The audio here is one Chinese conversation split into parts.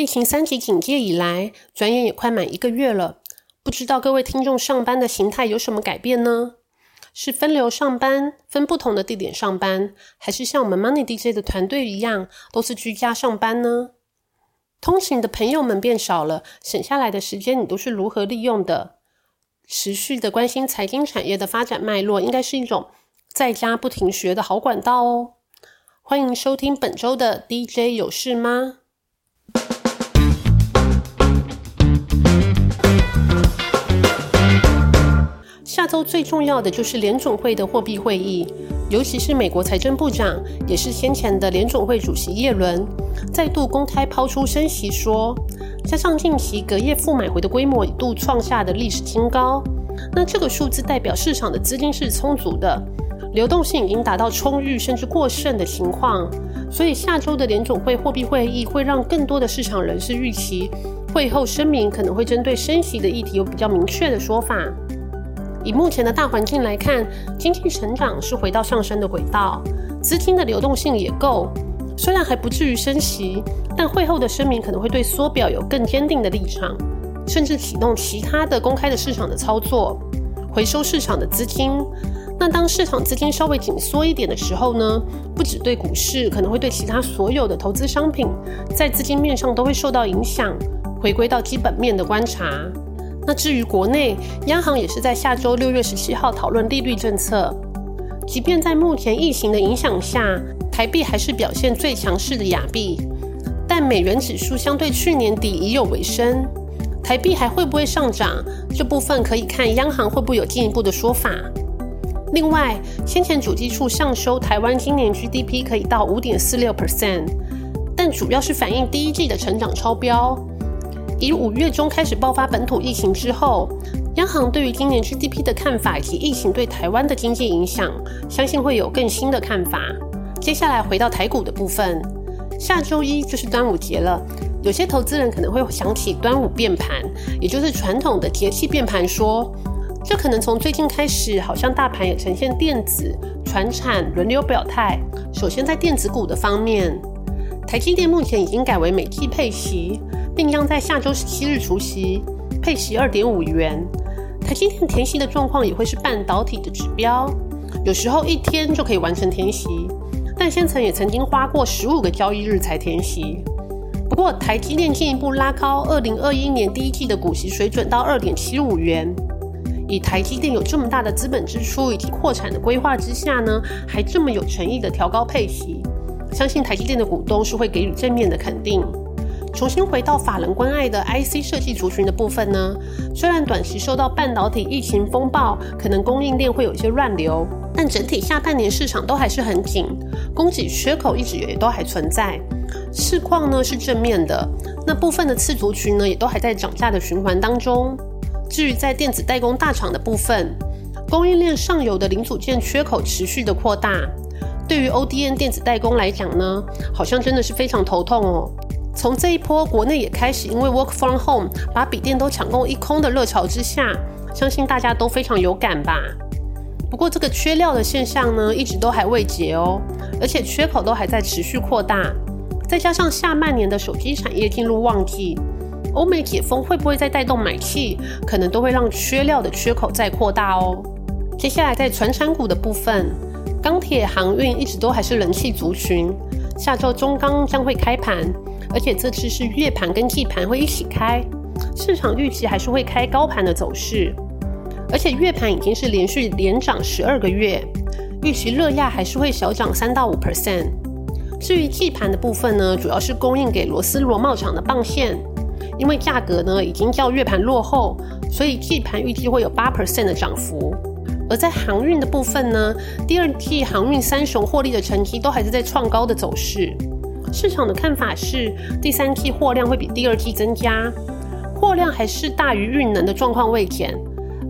疫情三级警戒以来，转眼也快满一个月了。不知道各位听众上班的形态有什么改变呢？是分流上班，分不同的地点上班，还是像我们 Money DJ 的团队一样，都是居家上班呢？通勤的朋友们变少了，省下来的时间你都是如何利用的？持续的关心财经产业的发展脉络，应该是一种在家不停学的好管道哦。欢迎收听本周的 DJ 有事吗？最重要的就是联总会的货币会议，尤其是美国财政部长，也是先前的联总会主席耶伦，再度公开抛出升息说，加上近期隔夜负买回的规模一度创下的历史新高，那这个数字代表市场的资金是充足的，流动性已经达到充裕甚至过剩的情况，所以下周的联总会货币会议会让更多的市场人士预期，会后声明可能会针对升息的议题有比较明确的说法。以目前的大环境来看，经济成长是回到上升的轨道，资金的流动性也够。虽然还不至于升息，但会后的声明可能会对缩表有更坚定的立场，甚至启动其他的公开的市场的操作，回收市场的资金。那当市场资金稍微紧缩一点的时候呢？不只对股市，可能会对其他所有的投资商品，在资金面上都会受到影响，回归到基本面的观察。那至于国内央行也是在下周六月十七号讨论利率政策。即便在目前疫情的影响下，台币还是表现最强势的亚币，但美元指数相对去年底已有回升。台币还会不会上涨？这部分可以看央行会不会有进一步的说法。另外，先前主计处上修台湾今年 GDP 可以到五点四六 percent，但主要是反映第一季的成长超标。以五月中开始爆发本土疫情之后，央行对于今年 GDP 的看法以及疫情对台湾的经济影响，相信会有更新的看法。接下来回到台股的部分，下周一就是端午节了，有些投资人可能会想起端午变盘，也就是传统的节气变盘说，这可能从最近开始，好像大盘也呈现电子、船产轮流表态。首先在电子股的方面，台积电目前已经改为每季配息。并将在下周十七日除夕，配息二点五元。台积电填息的状况也会是半导体的指标，有时候一天就可以完成填息，但先曾也曾经花过十五个交易日才填息。不过台积电进一步拉高二零二一年第一季的股息水准到二点七五元。以台积电有这么大的资本支出以及扩产的规划之下呢，还这么有诚意的调高配息，相信台积电的股东是会给予正面的肯定。重新回到法人关爱的 IC 设计族群的部分呢？虽然短期受到半导体疫情风暴，可能供应链会有一些乱流，但整体下半年市场都还是很紧，供给缺口一直也都还存在，市况呢是正面的。那部分的次族群呢，也都还在涨价的循环当中。至于在电子代工大厂的部分，供应链上游的零组件缺口持续的扩大，对于 ODN 电子代工来讲呢，好像真的是非常头痛哦。从这一波国内也开始因为 work from home 把笔电都抢购一空的热潮之下，相信大家都非常有感吧。不过这个缺料的现象呢，一直都还未解哦，而且缺口都还在持续扩大。再加上下半年的手机产业进入旺季，欧美解封会不会再带动买气，可能都会让缺料的缺口再扩大哦。接下来在船产股的部分，钢铁、航运一直都还是人气族群，下周中钢将会开盘。而且这次是月盘跟季盘会一起开，市场预期还是会开高盘的走势。而且月盘已经是连续连涨十二个月，预期热亚还是会小涨三到五 percent。至于季盘的部分呢，主要是供应给螺丝螺帽厂的棒线，因为价格呢已经较月盘落后，所以季盘预计会有八 percent 的涨幅。而在航运的部分呢，第二季航运三雄获利的成绩都还是在创高的走势。市场的看法是，第三季货量会比第二季增加，货量还是大于运能的状况未减，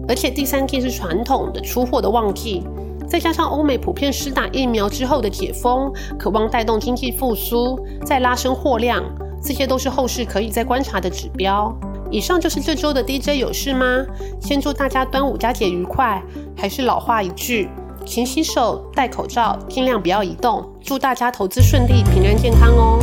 而且第三季是传统的出货的旺季，再加上欧美普遍施打疫苗之后的解封，渴望带动经济复苏，再拉升货量，这些都是后市可以再观察的指标。以上就是这周的 DJ 有事吗？先祝大家端午佳节愉快，还是老话一句。勤洗手，戴口罩，尽量不要移动。祝大家投资顺利，平安健康哦！